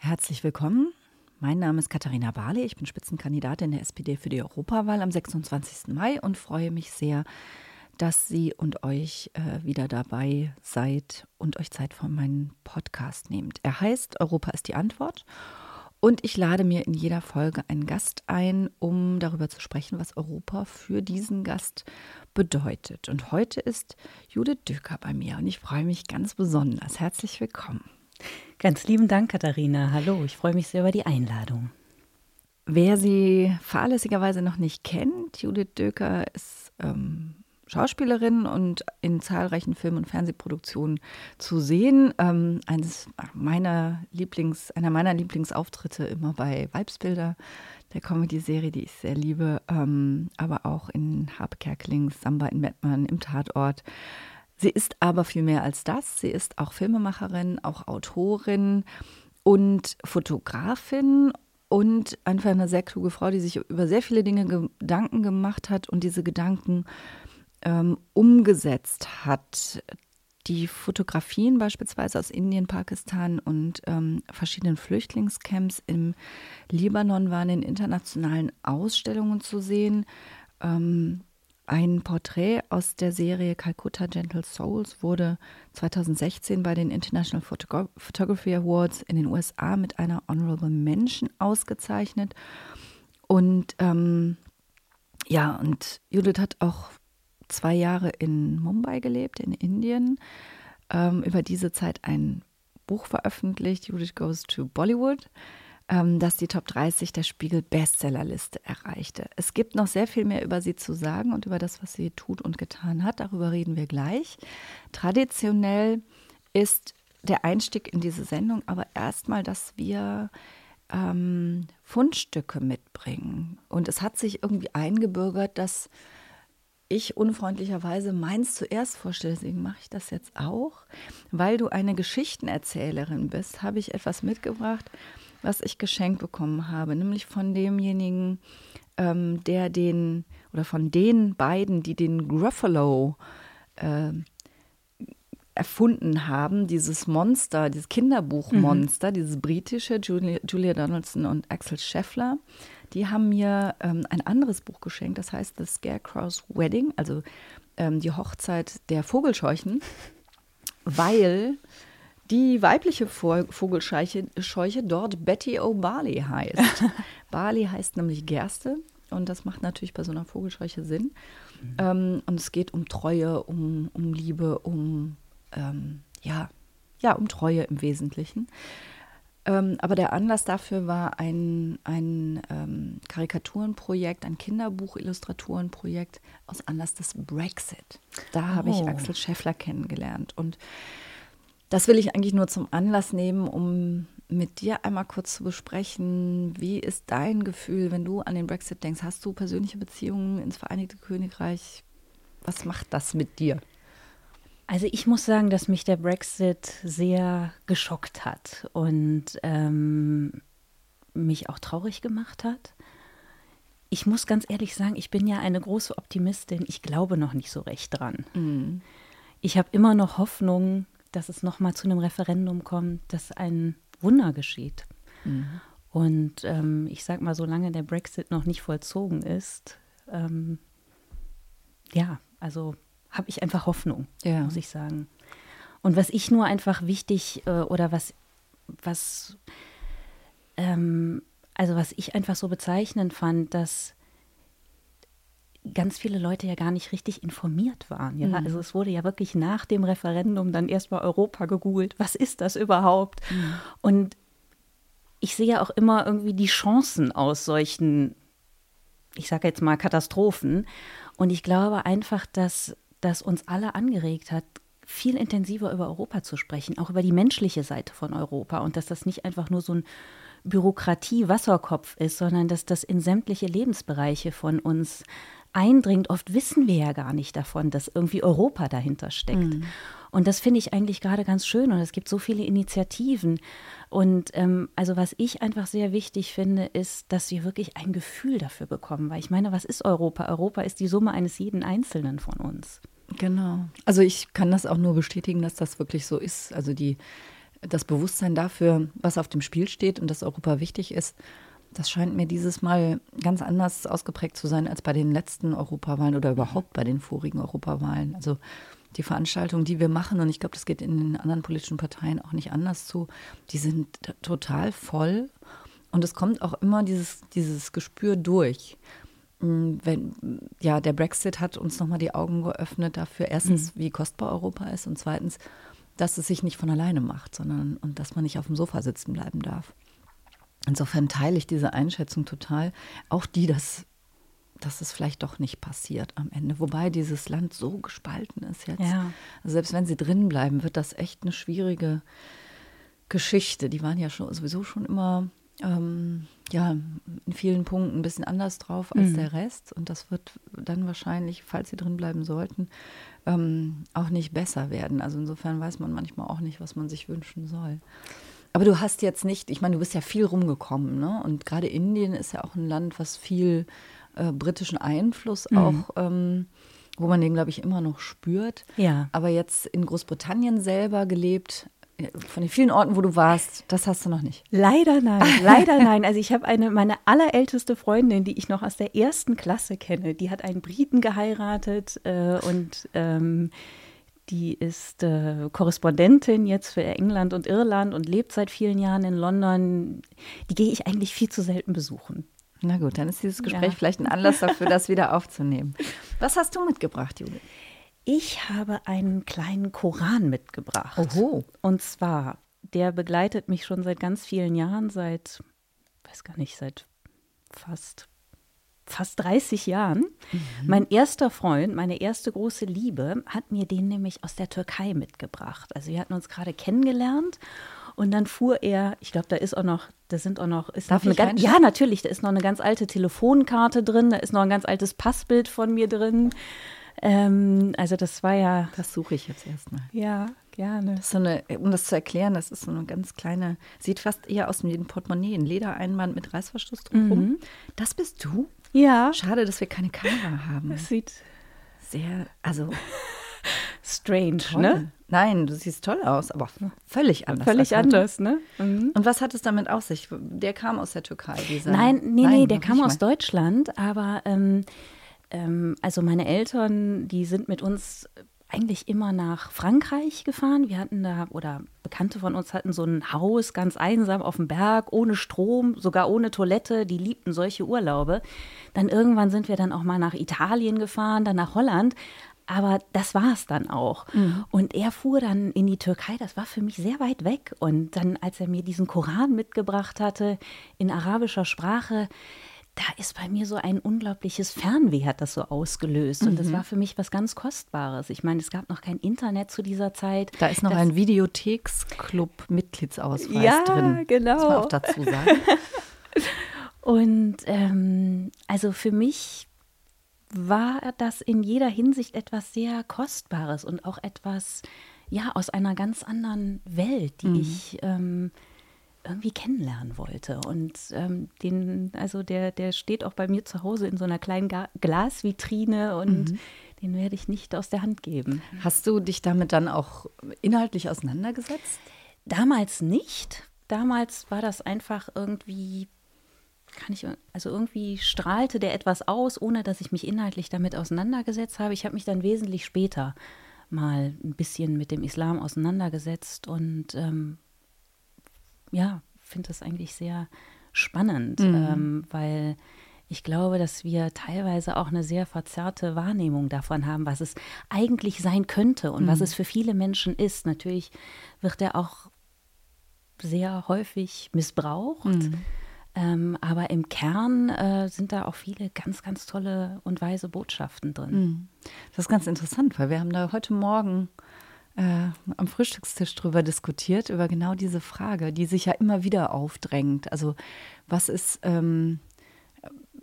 Herzlich willkommen. Mein Name ist Katharina Barley. Ich bin Spitzenkandidatin der SPD für die Europawahl am 26. Mai und freue mich sehr, dass Sie und euch äh, wieder dabei seid und euch Zeit für meinen Podcast nehmt. Er heißt Europa ist die Antwort. Und ich lade mir in jeder Folge einen Gast ein, um darüber zu sprechen, was Europa für diesen Gast bedeutet. Und heute ist Judith Döker bei mir und ich freue mich ganz besonders. Herzlich willkommen. Ganz lieben Dank, Katharina. Hallo, ich freue mich sehr über die Einladung. Wer sie fahrlässigerweise noch nicht kennt, Judith Döker ist ähm, Schauspielerin und in zahlreichen Film- und Fernsehproduktionen zu sehen. Ähm, eines meiner Lieblings, einer meiner Lieblingsauftritte immer bei Weibsbilder, der Comedy-Serie, die ich sehr liebe, ähm, aber auch in Harpe Kerkelings, Samba in Mettmann, im Tatort. Sie ist aber viel mehr als das. Sie ist auch Filmemacherin, auch Autorin und Fotografin und einfach eine sehr kluge Frau, die sich über sehr viele Dinge Gedanken gemacht hat und diese Gedanken ähm, umgesetzt hat. Die Fotografien beispielsweise aus Indien, Pakistan und ähm, verschiedenen Flüchtlingscamps im Libanon waren in internationalen Ausstellungen zu sehen. Ähm, ein Porträt aus der Serie Calcutta Gentle Souls wurde 2016 bei den International Photogra Photography Awards in den USA mit einer Honorable Mention ausgezeichnet. Und ähm, ja, und Judith hat auch zwei Jahre in Mumbai gelebt, in Indien, ähm, über diese Zeit ein Buch veröffentlicht, Judith Goes to Bollywood, ähm, das die Top 30 der Spiegel Bestsellerliste erreichte. Es gibt noch sehr viel mehr über sie zu sagen und über das, was sie tut und getan hat. Darüber reden wir gleich. Traditionell ist der Einstieg in diese Sendung aber erstmal, dass wir ähm, Fundstücke mitbringen. Und es hat sich irgendwie eingebürgert, dass ich unfreundlicherweise meins zuerst vorstelle, deswegen mache ich das jetzt auch. Weil du eine Geschichtenerzählerin bist, habe ich etwas mitgebracht, was ich geschenkt bekommen habe, nämlich von demjenigen, ähm, der den, oder von den beiden, die den Gruffalo äh, erfunden haben, dieses Monster, dieses Kinderbuchmonster, mhm. dieses britische, Julia, Julia Donaldson und Axel Scheffler die haben mir ähm, ein anderes Buch geschenkt, das heißt The Scarecrow's Wedding, also ähm, die Hochzeit der Vogelscheuchen, weil die weibliche Vogelscheuche Scheuche dort Betty O'Barley heißt. Barley heißt nämlich Gerste und das macht natürlich bei so einer Vogelscheuche Sinn. Mhm. Ähm, und es geht um Treue, um, um Liebe, um ähm, ja, ja, um Treue im Wesentlichen. Ähm, aber der Anlass dafür war ein, ein ähm, Karikaturenprojekt, ein Kinderbuch-Illustratorenprojekt aus Anlass des Brexit. Da oh. habe ich oh. Axel Scheffler kennengelernt. Und das will ich eigentlich nur zum Anlass nehmen, um mit dir einmal kurz zu besprechen, wie ist dein Gefühl, wenn du an den Brexit denkst? Hast du persönliche Beziehungen ins Vereinigte Königreich? Was macht das mit dir? Also ich muss sagen, dass mich der Brexit sehr geschockt hat und ähm, mich auch traurig gemacht hat. Ich muss ganz ehrlich sagen, ich bin ja eine große Optimistin. Ich glaube noch nicht so recht dran. Mhm. Ich habe immer noch Hoffnung, dass es noch mal zu einem Referendum kommt, dass ein Wunder geschieht. Mhm. Und ähm, ich sage mal, solange der Brexit noch nicht vollzogen ist, ähm, ja, also habe ich einfach Hoffnung, ja. muss ich sagen. Und was ich nur einfach wichtig äh, oder was, was, ähm, also was ich einfach so bezeichnend fand, dass ganz viele Leute ja gar nicht richtig informiert waren. Ja? Mhm. Also es wurde ja wirklich nach dem Referendum dann erstmal Europa gegoogelt. Was ist das überhaupt? Mhm. Und ich sehe ja auch immer irgendwie die Chancen aus solchen, ich sage jetzt mal Katastrophen. Und ich glaube einfach, dass das uns alle angeregt hat, viel intensiver über Europa zu sprechen, auch über die menschliche Seite von Europa und dass das nicht einfach nur so ein Bürokratie-Wasserkopf ist, sondern dass das in sämtliche Lebensbereiche von uns eindringt. Oft wissen wir ja gar nicht davon, dass irgendwie Europa dahinter steckt. Mhm. Und das finde ich eigentlich gerade ganz schön und es gibt so viele Initiativen. Und ähm, also was ich einfach sehr wichtig finde, ist, dass wir wirklich ein Gefühl dafür bekommen. Weil ich meine, was ist Europa? Europa ist die Summe eines jeden Einzelnen von uns. Genau. Also ich kann das auch nur bestätigen, dass das wirklich so ist. Also die das Bewusstsein dafür, was auf dem Spiel steht und dass Europa wichtig ist, das scheint mir dieses Mal ganz anders ausgeprägt zu sein als bei den letzten Europawahlen oder überhaupt bei den vorigen Europawahlen. Also die Veranstaltungen, die wir machen, und ich glaube, das geht in den anderen politischen Parteien auch nicht anders zu, die sind total voll. Und es kommt auch immer dieses, dieses Gespür durch. Mm, wenn, ja, der Brexit hat uns nochmal die Augen geöffnet dafür, erstens, mhm. wie kostbar Europa ist und zweitens, dass es sich nicht von alleine macht, sondern und dass man nicht auf dem Sofa sitzen bleiben darf. Insofern teile ich diese Einschätzung total. Auch die, dass, dass es vielleicht doch nicht passiert am Ende. Wobei dieses Land so gespalten ist jetzt. Ja. Also selbst wenn sie drin bleiben, wird das echt eine schwierige Geschichte. Die waren ja schon, sowieso schon immer ähm, ja, in vielen Punkten ein bisschen anders drauf als mhm. der Rest. Und das wird dann wahrscheinlich, falls sie drin bleiben sollten, ähm, auch nicht besser werden. Also insofern weiß man manchmal auch nicht, was man sich wünschen soll. Aber du hast jetzt nicht, ich meine, du bist ja viel rumgekommen, ne? Und gerade Indien ist ja auch ein Land, was viel äh, britischen Einfluss mhm. auch, ähm, wo man den, glaube ich, immer noch spürt. Ja. Aber jetzt in Großbritannien selber gelebt, von den vielen Orten, wo du warst, das hast du noch nicht. Leider nein, leider nein. Also ich habe eine, meine allerälteste Freundin, die ich noch aus der ersten Klasse kenne, die hat einen Briten geheiratet äh, und ähm, die ist äh, Korrespondentin jetzt für England und Irland und lebt seit vielen Jahren in London. Die gehe ich eigentlich viel zu selten besuchen. Na gut, dann ist dieses Gespräch ja. vielleicht ein Anlass dafür, das wieder aufzunehmen. Was hast du mitgebracht, Judith? Ich habe einen kleinen Koran mitgebracht. Oho. Und zwar, der begleitet mich schon seit ganz vielen Jahren, seit, weiß gar nicht, seit fast fast 30 Jahren. Mhm. Mein erster Freund, meine erste große Liebe, hat mir den nämlich aus der Türkei mitgebracht. Also wir hatten uns gerade kennengelernt und dann fuhr er, ich glaube, da ist auch noch, da sind auch noch, ist Darf noch eine ganz, ja natürlich, da ist noch eine ganz alte Telefonkarte drin, da ist noch ein ganz altes Passbild von mir drin. Ähm, also das war ja. Das suche ich jetzt erstmal. Ja, gerne. Das so eine, um das zu erklären, das ist so eine ganz kleine, sieht fast eher aus wie ein Portemonnaie, ein Ledereinband mit Reißverschluss drumherum. Mhm. Das bist du? Ja. Schade, dass wir keine Kamera haben. Das sieht sehr, also strange, toll. ne? Nein, du siehst toll aus, aber völlig anders. Völlig anders, ne? Mhm. Und was hat es damit auf sich? Der kam aus der Türkei, dieser. Nein, nee, Nein, nee, der kam aus Deutschland, aber ähm, ähm, also meine Eltern, die sind mit uns eigentlich immer nach Frankreich gefahren. Wir hatten da, oder Bekannte von uns hatten so ein Haus ganz einsam auf dem Berg, ohne Strom, sogar ohne Toilette. Die liebten solche Urlaube. Dann irgendwann sind wir dann auch mal nach Italien gefahren, dann nach Holland. Aber das war es dann auch. Mhm. Und er fuhr dann in die Türkei, das war für mich sehr weit weg. Und dann, als er mir diesen Koran mitgebracht hatte in arabischer Sprache, da ist bei mir so ein unglaubliches Fernweh hat das so ausgelöst. Und mhm. das war für mich was ganz Kostbares. Ich meine, es gab noch kein Internet zu dieser Zeit. Da ist noch das, ein Videotheksclub-Mitgliedsausweis ja, drin. genau. Muss man auch dazu sagen. Und ähm, also für mich war das in jeder Hinsicht etwas sehr Kostbares und auch etwas, ja, aus einer ganz anderen Welt, die mhm. ich ähm, irgendwie kennenlernen wollte. Und ähm, den, also der, der steht auch bei mir zu Hause in so einer kleinen Ga Glasvitrine und mhm. den werde ich nicht aus der Hand geben. Hast du dich damit dann auch inhaltlich auseinandergesetzt? Damals nicht. Damals war das einfach irgendwie kann ich, also irgendwie strahlte der etwas aus, ohne dass ich mich inhaltlich damit auseinandergesetzt habe. Ich habe mich dann wesentlich später mal ein bisschen mit dem Islam auseinandergesetzt und ähm, ja, finde das eigentlich sehr spannend, mhm. ähm, weil ich glaube, dass wir teilweise auch eine sehr verzerrte Wahrnehmung davon haben, was es eigentlich sein könnte und mhm. was es für viele Menschen ist. Natürlich wird er auch sehr häufig missbraucht. Mhm. Ähm, aber im Kern äh, sind da auch viele ganz, ganz tolle und weise Botschaften drin. Mhm. Das ist ganz interessant, weil wir haben da heute Morgen äh, am Frühstückstisch drüber diskutiert, über genau diese Frage, die sich ja immer wieder aufdrängt. Also was ist ähm,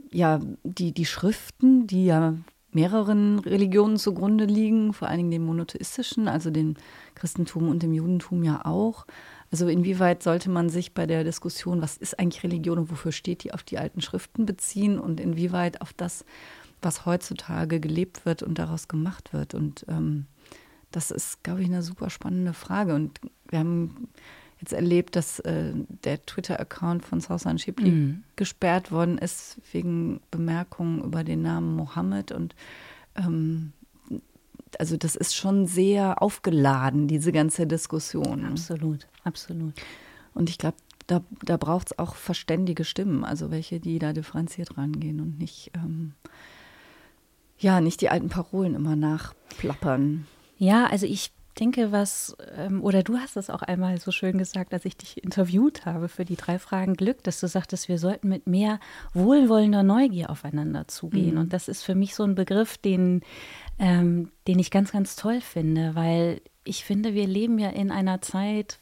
ja die, die Schriften, die ja mehreren Religionen zugrunde liegen, vor allen Dingen dem monotheistischen, also dem Christentum und dem Judentum ja auch. Also inwieweit sollte man sich bei der Diskussion, was ist eigentlich Religion und wofür steht die, auf die alten Schriften beziehen und inwieweit auf das, was heutzutage gelebt wird und daraus gemacht wird. Und ähm, das ist, glaube ich, eine super spannende Frage. Und wir haben jetzt erlebt, dass äh, der Twitter-Account von Sausan Shipli mhm. gesperrt worden ist wegen Bemerkungen über den Namen Mohammed. Und ähm, also das ist schon sehr aufgeladen, diese ganze Diskussion. Absolut, absolut. Und ich glaube, da, da braucht es auch verständige Stimmen, also welche, die da differenziert rangehen und nicht, ähm, ja, nicht die alten Parolen immer nachplappern. Ja, also ich denke, was, ähm, oder du hast es auch einmal so schön gesagt, als ich dich interviewt habe für die drei Fragen Glück, dass du sagtest, wir sollten mit mehr wohlwollender Neugier aufeinander zugehen. Mhm. Und das ist für mich so ein Begriff, den, ähm, den ich ganz, ganz toll finde, weil ich finde, wir leben ja in einer Zeit,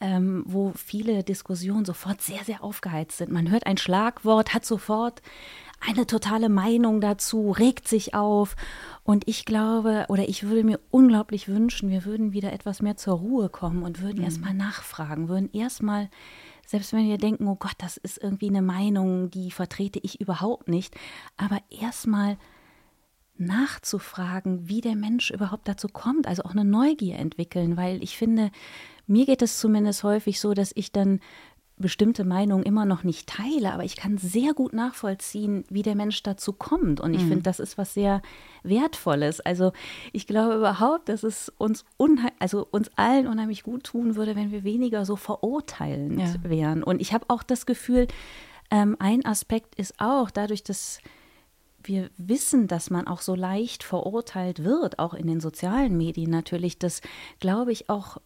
ähm, wo viele Diskussionen sofort sehr, sehr aufgeheizt sind. Man hört ein Schlagwort, hat sofort eine totale Meinung dazu, regt sich auf. Und ich glaube, oder ich würde mir unglaublich wünschen, wir würden wieder etwas mehr zur Ruhe kommen und würden mhm. erstmal nachfragen, würden erstmal, selbst wenn wir denken, oh Gott, das ist irgendwie eine Meinung, die vertrete ich überhaupt nicht, aber erstmal nachzufragen, wie der Mensch überhaupt dazu kommt, also auch eine Neugier entwickeln, weil ich finde, mir geht es zumindest häufig so, dass ich dann bestimmte Meinungen immer noch nicht teile, aber ich kann sehr gut nachvollziehen, wie der Mensch dazu kommt. Und ich mhm. finde, das ist was sehr Wertvolles. Also ich glaube überhaupt, dass es uns also uns allen unheimlich gut tun würde, wenn wir weniger so verurteilend ja. wären. Und ich habe auch das Gefühl, ähm, ein Aspekt ist auch dadurch, dass wir wissen, dass man auch so leicht verurteilt wird, auch in den sozialen Medien natürlich, dass, glaube ich, auch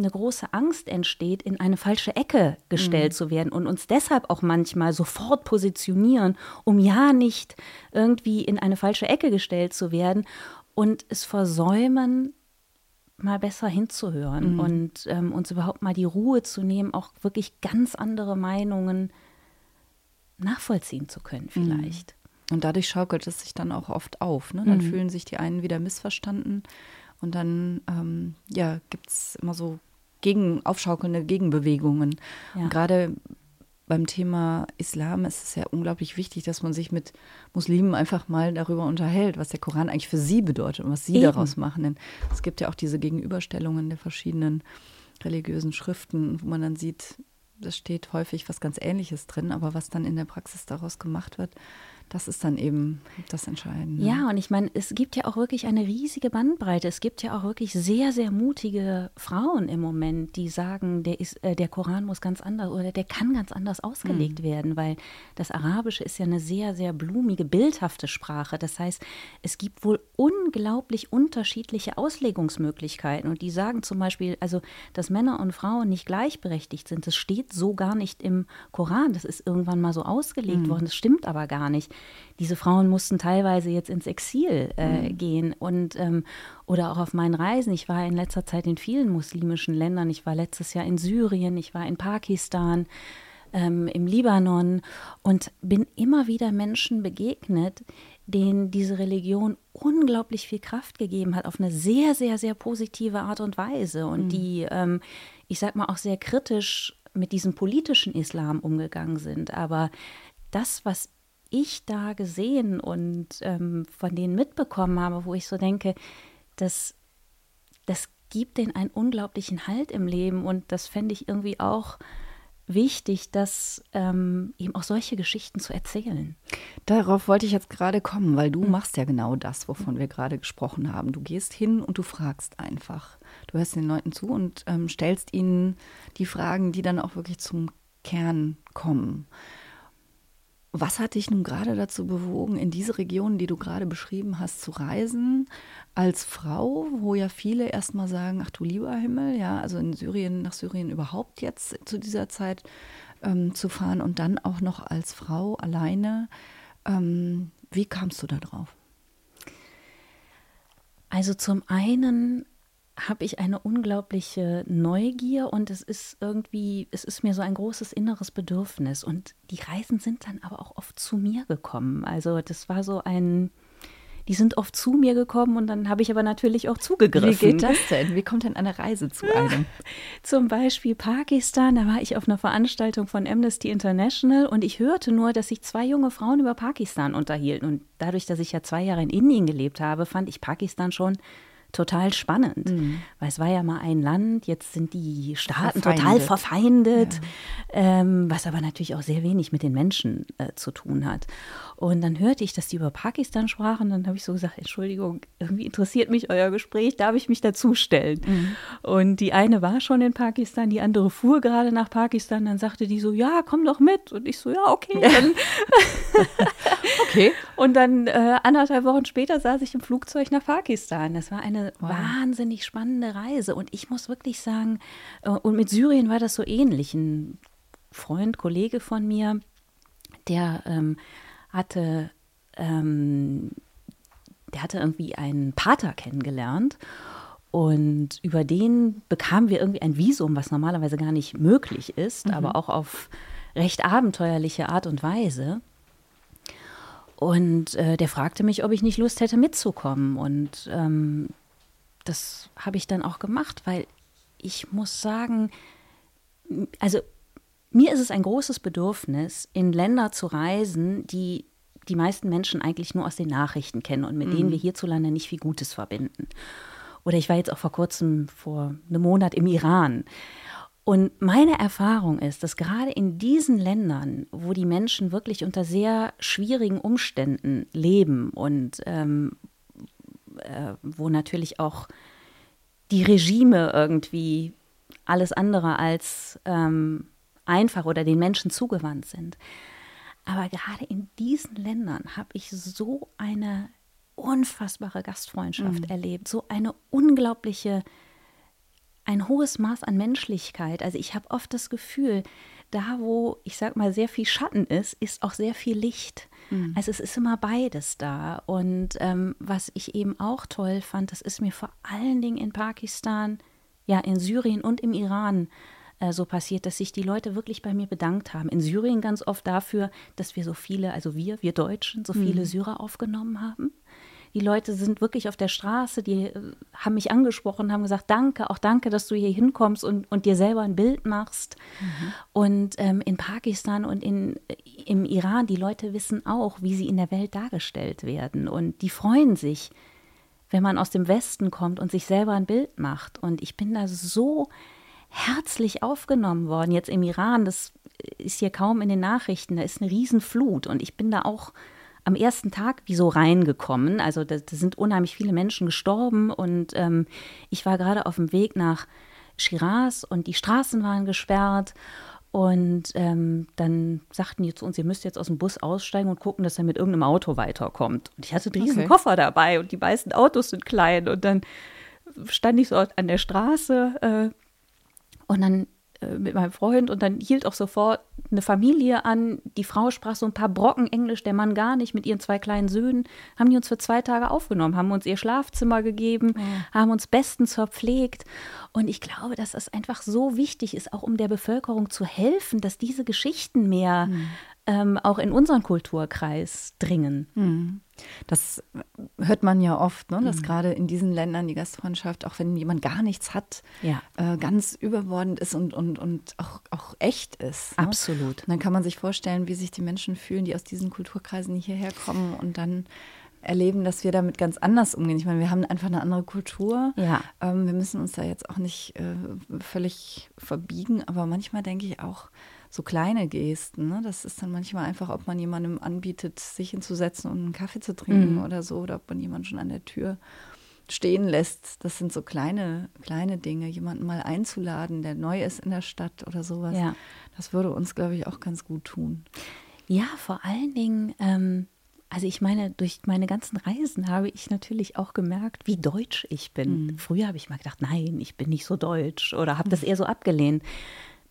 eine große Angst entsteht, in eine falsche Ecke gestellt mhm. zu werden und uns deshalb auch manchmal sofort positionieren, um ja nicht irgendwie in eine falsche Ecke gestellt zu werden und es versäumen, mal besser hinzuhören mhm. und ähm, uns überhaupt mal die Ruhe zu nehmen, auch wirklich ganz andere Meinungen nachvollziehen zu können mhm. vielleicht. Und dadurch schaukelt es sich dann auch oft auf. Ne? Dann mhm. fühlen sich die einen wieder missverstanden und dann ähm, ja, gibt es immer so gegen, aufschaukelnde Gegenbewegungen. Ja. Und gerade beim Thema Islam ist es ja unglaublich wichtig, dass man sich mit Muslimen einfach mal darüber unterhält, was der Koran eigentlich für sie bedeutet und was sie Eben. daraus machen. Denn es gibt ja auch diese Gegenüberstellungen der verschiedenen religiösen Schriften, wo man dann sieht, da steht häufig was ganz Ähnliches drin, aber was dann in der Praxis daraus gemacht wird, das ist dann eben das Entscheidende. Ja, und ich meine, es gibt ja auch wirklich eine riesige Bandbreite. Es gibt ja auch wirklich sehr, sehr mutige Frauen im Moment, die sagen, der, ist, äh, der Koran muss ganz anders oder der kann ganz anders ausgelegt mhm. werden, weil das Arabische ist ja eine sehr, sehr blumige, bildhafte Sprache. Das heißt, es gibt wohl unglaublich unterschiedliche Auslegungsmöglichkeiten. Und die sagen zum Beispiel, also, dass Männer und Frauen nicht gleichberechtigt sind, das steht so gar nicht im Koran. Das ist irgendwann mal so ausgelegt mhm. worden. Das stimmt aber gar nicht diese Frauen mussten teilweise jetzt ins Exil äh, mhm. gehen und ähm, oder auch auf meinen Reisen. Ich war in letzter Zeit in vielen muslimischen Ländern. Ich war letztes Jahr in Syrien, ich war in Pakistan, ähm, im Libanon und bin immer wieder Menschen begegnet, denen diese Religion unglaublich viel Kraft gegeben hat, auf eine sehr, sehr, sehr positive Art und Weise und mhm. die, ähm, ich sag mal, auch sehr kritisch mit diesem politischen Islam umgegangen sind. Aber das, was ich da gesehen und ähm, von denen mitbekommen habe, wo ich so denke, das, das gibt denen einen unglaublichen Halt im Leben und das fände ich irgendwie auch wichtig, dass ähm, eben auch solche Geschichten zu erzählen. Darauf wollte ich jetzt gerade kommen, weil du mhm. machst ja genau das, wovon wir gerade gesprochen haben. Du gehst hin und du fragst einfach. Du hörst den Leuten zu und ähm, stellst ihnen die Fragen, die dann auch wirklich zum Kern kommen. Was hat dich nun gerade dazu bewogen, in diese Region, die du gerade beschrieben hast, zu reisen, als Frau, wo ja viele erstmal sagen, ach du lieber Himmel, ja, also in Syrien, nach Syrien überhaupt jetzt zu dieser Zeit ähm, zu fahren und dann auch noch als Frau alleine. Ähm, wie kamst du da drauf? Also zum einen habe ich eine unglaubliche Neugier und es ist irgendwie, es ist mir so ein großes inneres Bedürfnis. Und die Reisen sind dann aber auch oft zu mir gekommen. Also das war so ein, die sind oft zu mir gekommen und dann habe ich aber natürlich auch zugegriffen. Wie geht das denn? Wie kommt denn eine Reise zu einem? Zum Beispiel Pakistan, da war ich auf einer Veranstaltung von Amnesty International und ich hörte nur, dass sich zwei junge Frauen über Pakistan unterhielten. Und dadurch, dass ich ja zwei Jahre in Indien gelebt habe, fand ich Pakistan schon total spannend, mhm. weil es war ja mal ein Land, jetzt sind die Staaten verfeindet. total verfeindet, ja. ähm, was aber natürlich auch sehr wenig mit den Menschen äh, zu tun hat. Und dann hörte ich, dass die über Pakistan sprachen. Dann habe ich so gesagt: Entschuldigung, irgendwie interessiert mich euer Gespräch, darf ich mich dazustellen? Mhm. Und die eine war schon in Pakistan, die andere fuhr gerade nach Pakistan. Dann sagte die so: Ja, komm doch mit. Und ich so: Ja, okay. Dann okay. Und dann äh, anderthalb Wochen später saß ich im Flugzeug nach Pakistan. Das war eine wow. wahnsinnig spannende Reise. Und ich muss wirklich sagen, äh, und mit Syrien war das so ähnlich. Ein Freund, Kollege von mir, der ähm, hatte, ähm, der hatte irgendwie einen Pater kennengelernt. Und über den bekamen wir irgendwie ein Visum, was normalerweise gar nicht möglich ist, mhm. aber auch auf recht abenteuerliche Art und Weise. Und äh, der fragte mich, ob ich nicht Lust hätte mitzukommen. Und ähm, das habe ich dann auch gemacht, weil ich muss sagen, also mir ist es ein großes Bedürfnis, in Länder zu reisen, die die meisten Menschen eigentlich nur aus den Nachrichten kennen und mit mhm. denen wir hierzulande nicht viel Gutes verbinden. Oder ich war jetzt auch vor kurzem, vor einem Monat im Iran. Und meine Erfahrung ist, dass gerade in diesen Ländern, wo die Menschen wirklich unter sehr schwierigen Umständen leben und ähm, äh, wo natürlich auch die Regime irgendwie alles andere als ähm, einfach oder den Menschen zugewandt sind. Aber gerade in diesen Ländern habe ich so eine unfassbare Gastfreundschaft mhm. erlebt, so eine unglaubliche, ein hohes Maß an Menschlichkeit. Also ich habe oft das Gefühl, da wo ich sag mal sehr viel Schatten ist, ist auch sehr viel Licht. Mhm. Also es ist immer beides da. Und ähm, was ich eben auch toll fand, das ist mir vor allen Dingen in Pakistan, ja in Syrien und im Iran äh, so passiert, dass sich die Leute wirklich bei mir bedankt haben. In Syrien ganz oft dafür, dass wir so viele, also wir, wir Deutschen, so viele mhm. Syrer aufgenommen haben. Die Leute sind wirklich auf der Straße, die äh, haben mich angesprochen, haben gesagt, danke, auch danke, dass du hier hinkommst und, und dir selber ein Bild machst. Mhm. Und ähm, in Pakistan und in, äh, im Iran, die Leute wissen auch, wie sie in der Welt dargestellt werden. Und die freuen sich, wenn man aus dem Westen kommt und sich selber ein Bild macht. Und ich bin da so herzlich aufgenommen worden. Jetzt im Iran, das ist hier kaum in den Nachrichten, da ist eine Riesenflut und ich bin da auch am ersten Tag wie so reingekommen. Also da, da sind unheimlich viele Menschen gestorben und ähm, ich war gerade auf dem Weg nach Shiraz und die Straßen waren gesperrt. Und ähm, dann sagten die zu uns, ihr müsst jetzt aus dem Bus aussteigen und gucken, dass er mit irgendeinem Auto weiterkommt. Und ich hatte einen riesen okay. Koffer dabei und die meisten Autos sind klein. Und dann stand ich so an der Straße, äh, und dann mit meinem Freund und dann hielt auch sofort eine Familie an. Die Frau sprach so ein paar Brocken Englisch, der Mann gar nicht, mit ihren zwei kleinen Söhnen. Haben die uns für zwei Tage aufgenommen, haben uns ihr Schlafzimmer gegeben, ja. haben uns bestens verpflegt. Und ich glaube, dass das einfach so wichtig ist, auch um der Bevölkerung zu helfen, dass diese Geschichten mehr mhm ähm, auch in unseren Kulturkreis dringen. Mhm. Das hört man ja oft, ne? dass mhm. gerade in diesen Ländern die Gastfreundschaft, auch wenn jemand gar nichts hat, ja. äh, ganz überbordend ist und, und, und auch, auch echt ist. Ne? Absolut. Und dann kann man sich vorstellen, wie sich die Menschen fühlen, die aus diesen Kulturkreisen hierher kommen und dann erleben, dass wir damit ganz anders umgehen. Ich meine, wir haben einfach eine andere Kultur. Ja. Ähm, wir müssen uns da jetzt auch nicht äh, völlig verbiegen, aber manchmal denke ich auch, so kleine Gesten. Ne? Das ist dann manchmal einfach, ob man jemandem anbietet, sich hinzusetzen und einen Kaffee zu trinken mhm. oder so, oder ob man jemanden schon an der Tür stehen lässt. Das sind so kleine, kleine Dinge, jemanden mal einzuladen, der neu ist in der Stadt oder sowas. Ja. Das würde uns, glaube ich, auch ganz gut tun. Ja, vor allen Dingen, ähm, also ich meine, durch meine ganzen Reisen habe ich natürlich auch gemerkt, wie deutsch ich bin. Mhm. Früher habe ich mal gedacht, nein, ich bin nicht so deutsch oder habe das eher so abgelehnt.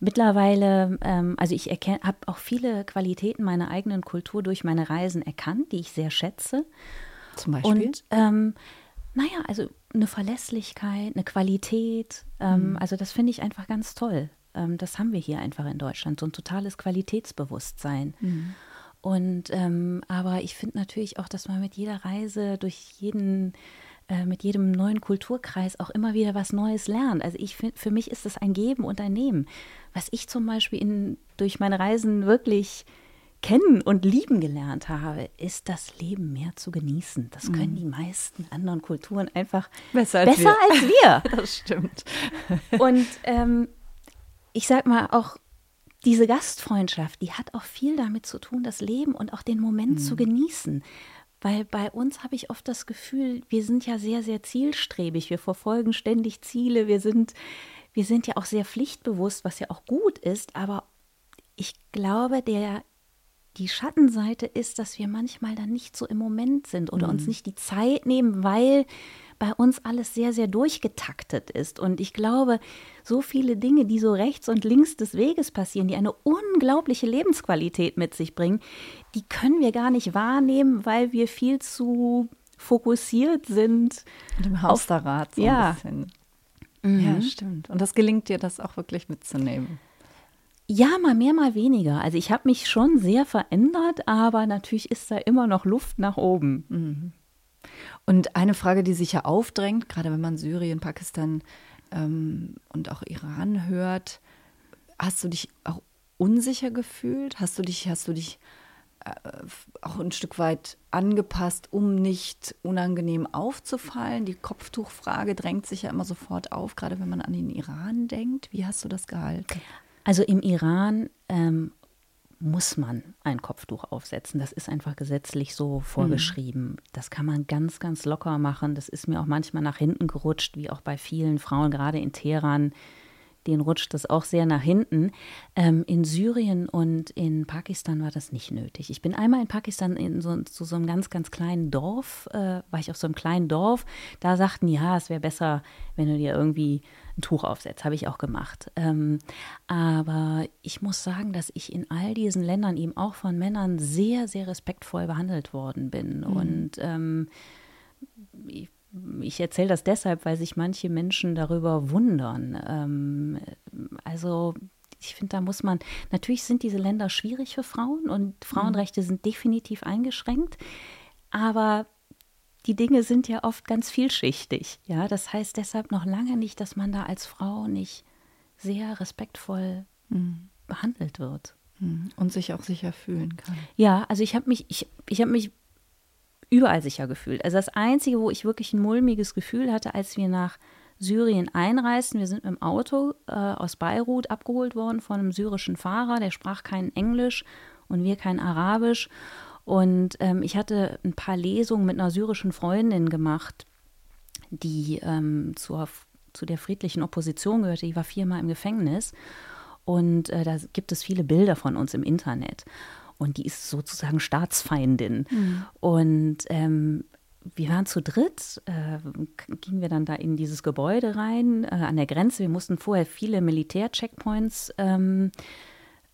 Mittlerweile, ähm, also ich habe auch viele Qualitäten meiner eigenen Kultur durch meine Reisen erkannt, die ich sehr schätze. Zum Beispiel? Und ähm, naja, also eine Verlässlichkeit, eine Qualität, ähm, mhm. also das finde ich einfach ganz toll. Ähm, das haben wir hier einfach in Deutschland, so ein totales Qualitätsbewusstsein. Mhm. Und ähm, aber ich finde natürlich auch, dass man mit jeder Reise durch jeden äh, mit jedem neuen Kulturkreis auch immer wieder was Neues lernt. Also ich finde, für mich ist das ein Geben und ein Nehmen. Was ich zum Beispiel in, durch meine Reisen wirklich kennen und lieben gelernt habe, ist das Leben mehr zu genießen. Das können mhm. die meisten anderen Kulturen einfach besser als, besser wir. Als wir. Das stimmt. Und ähm, ich sag mal auch, diese Gastfreundschaft, die hat auch viel damit zu tun, das Leben und auch den Moment mhm. zu genießen. Weil bei uns habe ich oft das Gefühl, wir sind ja sehr, sehr zielstrebig. Wir verfolgen ständig Ziele. Wir sind, wir sind ja auch sehr pflichtbewusst, was ja auch gut ist. Aber ich glaube, der, die Schattenseite ist, dass wir manchmal dann nicht so im Moment sind oder mhm. uns nicht die Zeit nehmen, weil bei uns alles sehr, sehr durchgetaktet ist. Und ich glaube, so viele Dinge, die so rechts und links des Weges passieren, die eine unglaubliche Lebensqualität mit sich bringen, die können wir gar nicht wahrnehmen, weil wir viel zu fokussiert sind. Und im Hamsterrad so ja. ein bisschen. Mhm. Ja, stimmt. Und das gelingt dir, das auch wirklich mitzunehmen. Ja, mal mehr, mal weniger. Also ich habe mich schon sehr verändert, aber natürlich ist da immer noch Luft nach oben. Mhm. Und eine Frage, die sich ja aufdrängt, gerade wenn man Syrien, Pakistan ähm, und auch Iran hört, hast du dich auch unsicher gefühlt? Hast du dich, hast du dich äh, auch ein Stück weit angepasst, um nicht unangenehm aufzufallen? Die Kopftuchfrage drängt sich ja immer sofort auf, gerade wenn man an den Iran denkt. Wie hast du das gehalten? Also im Iran ähm, muss man ein Kopftuch aufsetzen. Das ist einfach gesetzlich so vorgeschrieben. Mhm. Das kann man ganz, ganz locker machen. Das ist mir auch manchmal nach hinten gerutscht, wie auch bei vielen Frauen, gerade in Teheran denen rutscht das auch sehr nach hinten. Ähm, in Syrien und in Pakistan war das nicht nötig. Ich bin einmal in Pakistan in so, zu so einem ganz, ganz kleinen Dorf, äh, war ich auf so einem kleinen Dorf. Da sagten, ja, es wäre besser, wenn du dir irgendwie ein Tuch aufsetzt. Habe ich auch gemacht. Ähm, aber ich muss sagen, dass ich in all diesen Ländern eben auch von Männern sehr, sehr respektvoll behandelt worden bin. Mhm. Und ähm, ich ich erzähle das deshalb, weil sich manche Menschen darüber wundern. Ähm, also ich finde, da muss man, natürlich sind diese Länder schwierig für Frauen und Frauenrechte mhm. sind definitiv eingeschränkt, aber die Dinge sind ja oft ganz vielschichtig. Ja, das heißt deshalb noch lange nicht, dass man da als Frau nicht sehr respektvoll mhm. behandelt wird. Mhm. Und sich auch sicher fühlen kann. Ja, also ich habe mich, ich, ich habe mich überall sicher gefühlt. Also das Einzige, wo ich wirklich ein mulmiges Gefühl hatte, als wir nach Syrien einreisten, wir sind mit dem Auto äh, aus Beirut abgeholt worden von einem syrischen Fahrer, der sprach kein Englisch und wir kein Arabisch. Und ähm, ich hatte ein paar Lesungen mit einer syrischen Freundin gemacht, die ähm, zur, zu der friedlichen Opposition gehörte. Die war viermal im Gefängnis. Und äh, da gibt es viele Bilder von uns im Internet und die ist sozusagen Staatsfeindin. Mhm. Und ähm, wir waren zu dritt, äh, gingen wir dann da in dieses Gebäude rein, äh, an der Grenze. Wir mussten vorher viele Militär-Checkpoints ähm,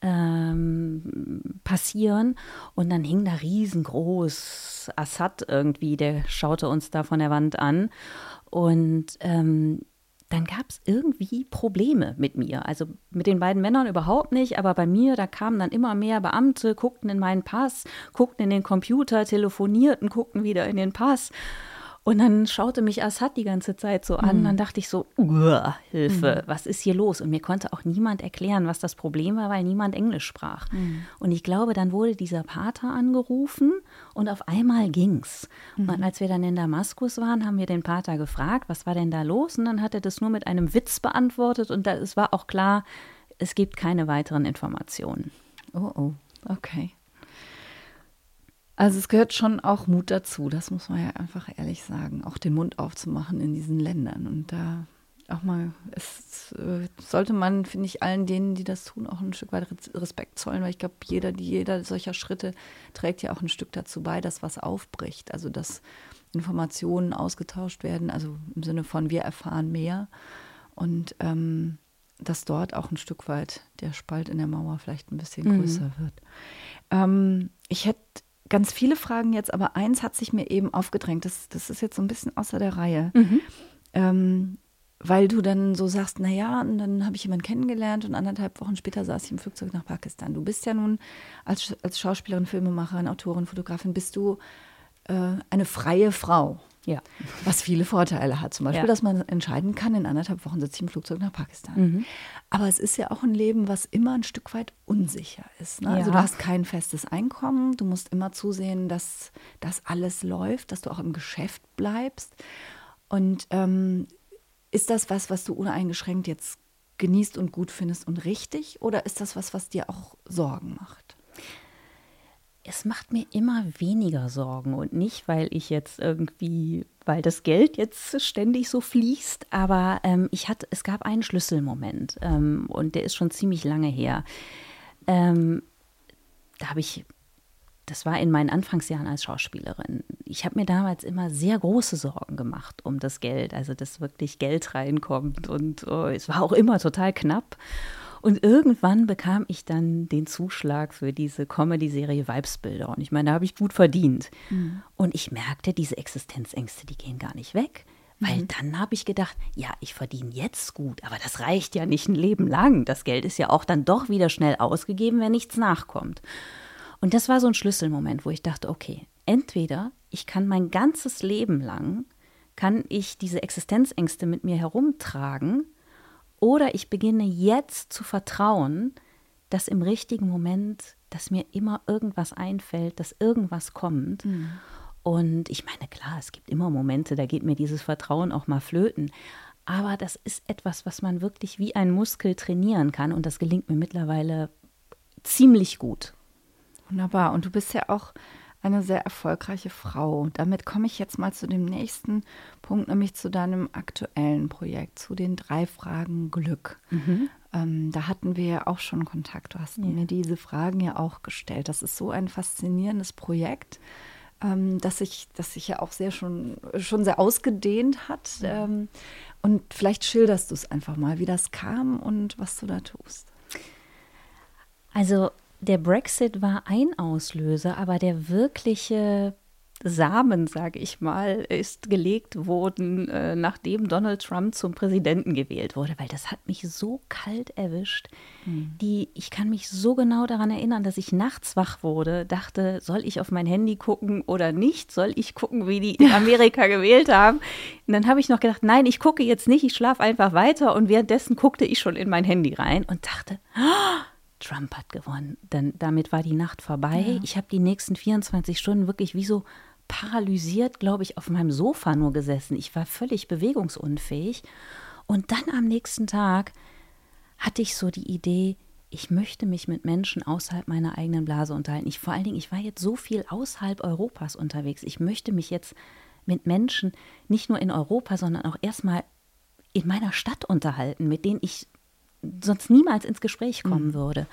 ähm, passieren und dann hing da riesengroß Assad irgendwie, der schaute uns da von der Wand an und ähm, dann gab es irgendwie Probleme mit mir. Also mit den beiden Männern überhaupt nicht, aber bei mir, da kamen dann immer mehr Beamte, guckten in meinen Pass, guckten in den Computer, telefonierten, guckten wieder in den Pass. Und dann schaute mich Assad die ganze Zeit so an. Mhm. Dann dachte ich so, Hilfe, mhm. was ist hier los? Und mir konnte auch niemand erklären, was das Problem war, weil niemand Englisch sprach. Mhm. Und ich glaube, dann wurde dieser Pater angerufen und auf einmal ging's. Mhm. Und als wir dann in Damaskus waren, haben wir den Pater gefragt, was war denn da los? Und dann hat er das nur mit einem Witz beantwortet. Und da, es war auch klar, es gibt keine weiteren Informationen. Oh, oh, okay. Also es gehört schon auch Mut dazu, das muss man ja einfach ehrlich sagen, auch den Mund aufzumachen in diesen Ländern. Und da auch mal, es äh, sollte man, finde ich, allen denen, die das tun, auch ein Stück weit Respekt zollen, weil ich glaube, jeder, jeder solcher Schritte trägt ja auch ein Stück dazu bei, dass was aufbricht. Also dass Informationen ausgetauscht werden, also im Sinne von wir erfahren mehr und ähm, dass dort auch ein Stück weit der Spalt in der Mauer vielleicht ein bisschen mhm. größer wird. Ähm, ich hätte ganz viele Fragen jetzt, aber eins hat sich mir eben aufgedrängt. Das, das ist jetzt so ein bisschen außer der Reihe. Mhm. Ähm, weil du dann so sagst, naja, und dann habe ich jemanden kennengelernt und anderthalb Wochen später saß ich im Flugzeug nach Pakistan. Du bist ja nun als, als Schauspielerin, Filmemacherin, Autorin, Fotografin, bist du äh, eine freie Frau. Ja. Was viele Vorteile hat. Zum Beispiel, ja. dass man entscheiden kann, in anderthalb Wochen sitze ich im Flugzeug nach Pakistan. Mhm. Aber es ist ja auch ein Leben, was immer ein Stück weit unsicher ist. Ne? Also ja. Also du hast kein festes Einkommen, du musst immer zusehen, dass das alles läuft, dass du auch im Geschäft bleibst. Und ähm, ist das was, was du uneingeschränkt jetzt genießt und gut findest und richtig? Oder ist das was, was dir auch Sorgen macht? Es macht mir immer weniger Sorgen und nicht, weil ich jetzt irgendwie, weil das Geld jetzt ständig so fließt, aber ähm, ich hatte, es gab einen Schlüsselmoment ähm, und der ist schon ziemlich lange her. Ähm, da habe ich, das war in meinen Anfangsjahren als Schauspielerin. Ich habe mir damals immer sehr große Sorgen gemacht um das Geld, also dass wirklich Geld reinkommt und oh, es war auch immer total knapp. Und irgendwann bekam ich dann den Zuschlag für diese Comedy-Serie Vibesbilder. Und ich meine, da habe ich gut verdient. Mhm. Und ich merkte, diese Existenzängste, die gehen gar nicht weg. Weil mhm. dann habe ich gedacht, ja, ich verdiene jetzt gut, aber das reicht ja nicht ein Leben lang. Das Geld ist ja auch dann doch wieder schnell ausgegeben, wenn nichts nachkommt. Und das war so ein Schlüsselmoment, wo ich dachte, okay, entweder ich kann mein ganzes Leben lang, kann ich diese Existenzängste mit mir herumtragen oder ich beginne jetzt zu vertrauen, dass im richtigen Moment, dass mir immer irgendwas einfällt, dass irgendwas kommt. Mhm. Und ich meine, klar, es gibt immer Momente, da geht mir dieses Vertrauen auch mal flöten. Aber das ist etwas, was man wirklich wie ein Muskel trainieren kann. Und das gelingt mir mittlerweile ziemlich gut. Wunderbar. Und du bist ja auch eine sehr erfolgreiche Frau. Damit komme ich jetzt mal zu dem nächsten Punkt, nämlich zu deinem aktuellen Projekt, zu den drei Fragen Glück. Mhm. Ähm, da hatten wir ja auch schon Kontakt. Du hast ja. mir diese Fragen ja auch gestellt. Das ist so ein faszinierendes Projekt. Ähm, das sich, das sich ja auch sehr schon, schon sehr ausgedehnt hat. Ähm, und vielleicht schilderst du es einfach mal, wie das kam und was du da tust. Also der Brexit war ein Auslöser, aber der wirkliche Samen, sage ich mal, ist gelegt worden, äh, nachdem Donald Trump zum Präsidenten gewählt wurde, weil das hat mich so kalt erwischt. Mhm. Die, ich kann mich so genau daran erinnern, dass ich nachts wach wurde, dachte, soll ich auf mein Handy gucken oder nicht? Soll ich gucken, wie die in Amerika gewählt haben? Und dann habe ich noch gedacht, nein, ich gucke jetzt nicht, ich schlafe einfach weiter. Und währenddessen guckte ich schon in mein Handy rein und dachte, oh, Trump hat gewonnen. Denn damit war die Nacht vorbei. Ja. Ich habe die nächsten 24 Stunden wirklich wie so paralysiert, glaube ich, auf meinem Sofa nur gesessen. Ich war völlig bewegungsunfähig. Und dann am nächsten Tag hatte ich so die Idee, ich möchte mich mit Menschen außerhalb meiner eigenen Blase unterhalten. Ich vor allen Dingen, ich war jetzt so viel außerhalb Europas unterwegs. Ich möchte mich jetzt mit Menschen nicht nur in Europa, sondern auch erstmal in meiner Stadt unterhalten, mit denen ich sonst niemals ins Gespräch kommen mhm. würde.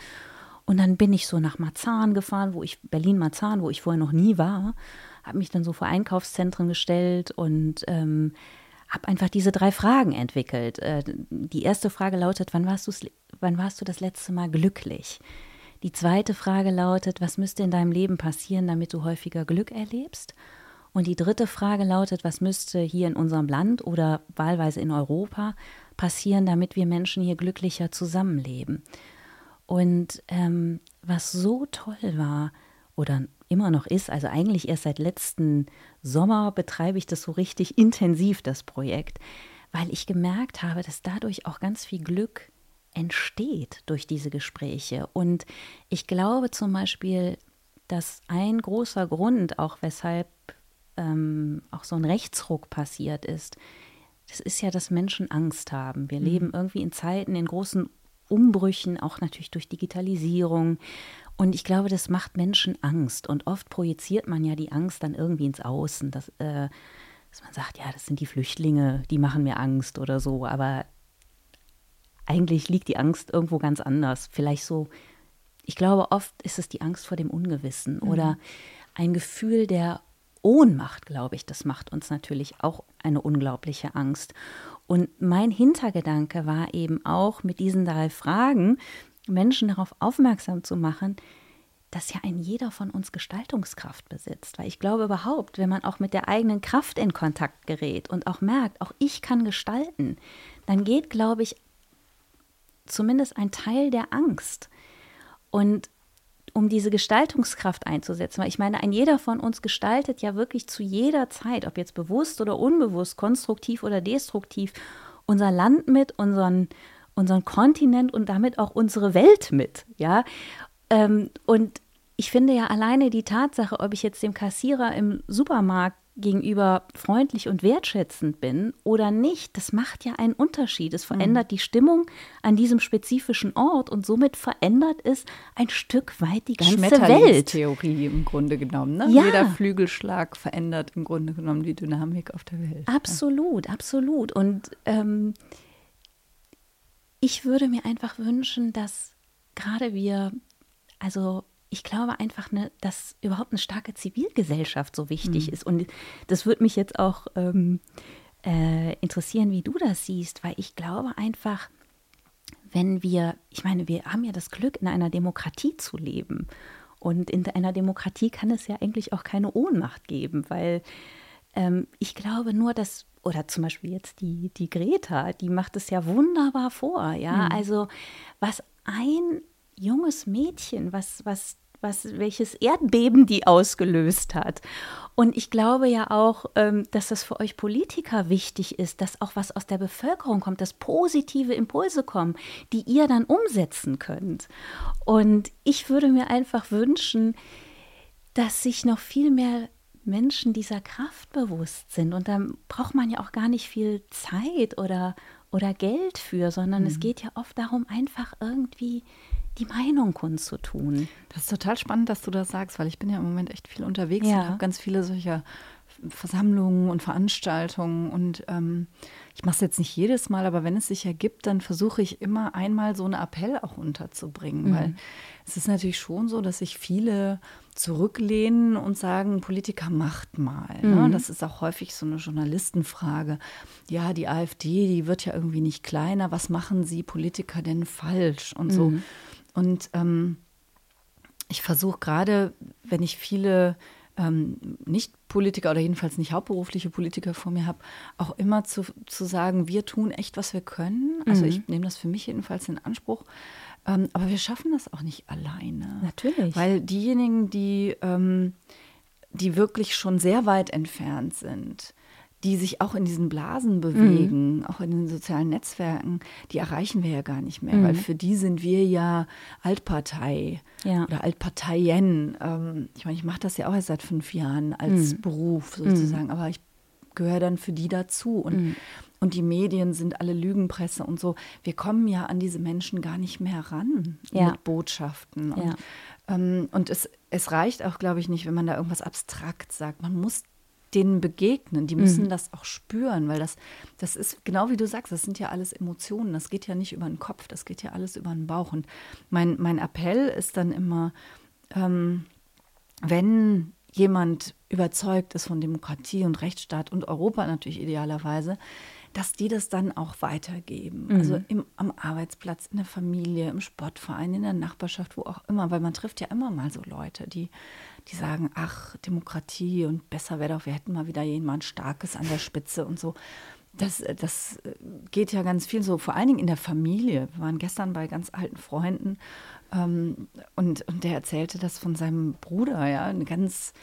Und dann bin ich so nach Marzahn gefahren, wo ich, Berlin-Marzahn, wo ich vorher noch nie war, habe mich dann so vor Einkaufszentren gestellt und ähm, habe einfach diese drei Fragen entwickelt. Äh, die erste Frage lautet, wann warst, wann warst du das letzte Mal glücklich? Die zweite Frage lautet, was müsste in deinem Leben passieren, damit du häufiger Glück erlebst? Und die dritte Frage lautet, was müsste hier in unserem Land oder wahlweise in Europa passieren, damit wir Menschen hier glücklicher zusammenleben. Und ähm, was so toll war oder immer noch ist, also eigentlich erst seit letzten Sommer betreibe ich das so richtig intensiv, das Projekt, weil ich gemerkt habe, dass dadurch auch ganz viel Glück entsteht durch diese Gespräche. Und ich glaube zum Beispiel, dass ein großer Grund, auch weshalb ähm, auch so ein Rechtsruck passiert ist, das ist ja, dass Menschen Angst haben. Wir mhm. leben irgendwie in Zeiten, in großen Umbrüchen, auch natürlich durch Digitalisierung. Und ich glaube, das macht Menschen Angst. Und oft projiziert man ja die Angst dann irgendwie ins Außen, dass, äh, dass man sagt, ja, das sind die Flüchtlinge, die machen mir Angst oder so. Aber eigentlich liegt die Angst irgendwo ganz anders. Vielleicht so, ich glaube, oft ist es die Angst vor dem Ungewissen mhm. oder ein Gefühl der Ohnmacht, glaube ich, das macht uns natürlich auch eine unglaubliche Angst. Und mein Hintergedanke war eben auch mit diesen drei Fragen, Menschen darauf aufmerksam zu machen, dass ja ein jeder von uns Gestaltungskraft besitzt. Weil ich glaube überhaupt, wenn man auch mit der eigenen Kraft in Kontakt gerät und auch merkt, auch ich kann gestalten, dann geht, glaube ich, zumindest ein Teil der Angst. Und um diese Gestaltungskraft einzusetzen. Weil ich meine, ein jeder von uns gestaltet ja wirklich zu jeder Zeit, ob jetzt bewusst oder unbewusst, konstruktiv oder destruktiv, unser Land mit, unseren, unseren Kontinent und damit auch unsere Welt mit. Ja. Ähm, und ich finde ja alleine die Tatsache, ob ich jetzt dem Kassierer im Supermarkt gegenüber freundlich und wertschätzend bin oder nicht, das macht ja einen Unterschied. Es verändert mhm. die Stimmung an diesem spezifischen Ort und somit verändert es ein Stück weit die ganze Welt. Theorie im Grunde genommen. Ne? Ja. Jeder Flügelschlag verändert im Grunde genommen die Dynamik auf der Welt. Absolut, ja. absolut. Und ähm, ich würde mir einfach wünschen, dass gerade wir, also ich glaube einfach, ne, dass überhaupt eine starke Zivilgesellschaft so wichtig mhm. ist. Und das würde mich jetzt auch ähm, äh, interessieren, wie du das siehst, weil ich glaube einfach, wenn wir, ich meine, wir haben ja das Glück, in einer Demokratie zu leben. Und in einer Demokratie kann es ja eigentlich auch keine Ohnmacht geben, weil ähm, ich glaube nur, dass, oder zum Beispiel jetzt die, die Greta, die macht es ja wunderbar vor, ja. Mhm. Also was ein junges Mädchen, was, was was, welches Erdbeben die ausgelöst hat. Und ich glaube ja auch, ähm, dass das für euch Politiker wichtig ist, dass auch was aus der Bevölkerung kommt, dass positive Impulse kommen, die ihr dann umsetzen könnt. Und ich würde mir einfach wünschen, dass sich noch viel mehr Menschen dieser Kraft bewusst sind. Und da braucht man ja auch gar nicht viel Zeit oder, oder Geld für, sondern mhm. es geht ja oft darum, einfach irgendwie die Meinung kundzutun. Das ist total spannend, dass du das sagst, weil ich bin ja im Moment echt viel unterwegs ja. und habe ganz viele solcher Versammlungen und Veranstaltungen und ähm, ich mache es jetzt nicht jedes Mal, aber wenn es sich ergibt, dann versuche ich immer einmal so einen Appell auch unterzubringen, mhm. weil es ist natürlich schon so, dass sich viele zurücklehnen und sagen, Politiker macht mal. Ne? Mhm. Ne? Das ist auch häufig so eine Journalistenfrage. Ja, die AfD, die wird ja irgendwie nicht kleiner. Was machen Sie Politiker denn falsch und so? Und ähm, ich versuche gerade, wenn ich viele ähm, Nicht-Politiker oder jedenfalls nicht hauptberufliche Politiker vor mir habe, auch immer zu, zu sagen, wir tun echt, was wir können. Also mhm. ich nehme das für mich jedenfalls in Anspruch. Ähm, aber wir schaffen das auch nicht alleine. Natürlich. Weil diejenigen, die, ähm, die wirklich schon sehr weit entfernt sind, die sich auch in diesen Blasen bewegen, mhm. auch in den sozialen Netzwerken, die erreichen wir ja gar nicht mehr, mhm. weil für die sind wir ja Altpartei ja. oder Altparteien. Ähm, ich meine, ich mache das ja auch erst seit fünf Jahren als mhm. Beruf sozusagen, mhm. aber ich gehöre dann für die dazu. Und, mhm. und die Medien sind alle Lügenpresse und so. Wir kommen ja an diese Menschen gar nicht mehr ran ja. mit Botschaften. Und, ja. ähm, und es, es reicht auch, glaube ich, nicht, wenn man da irgendwas abstrakt sagt. Man muss denen begegnen. Die müssen mhm. das auch spüren, weil das, das ist genau wie du sagst, das sind ja alles Emotionen. Das geht ja nicht über den Kopf, das geht ja alles über den Bauch. Und mein, mein Appell ist dann immer, ähm, wenn jemand überzeugt ist von Demokratie und Rechtsstaat und Europa natürlich idealerweise, dass die das dann auch weitergeben. Mhm. Also im, am Arbeitsplatz, in der Familie, im Sportverein, in der Nachbarschaft, wo auch immer, weil man trifft ja immer mal so Leute, die die sagen, ach, Demokratie und besser wäre doch, wir hätten mal wieder jemand Starkes an der Spitze und so. Das, das geht ja ganz viel so, vor allen Dingen in der Familie. Wir waren gestern bei ganz alten Freunden ähm, und, und der erzählte das von seinem Bruder, ja, eine ganz,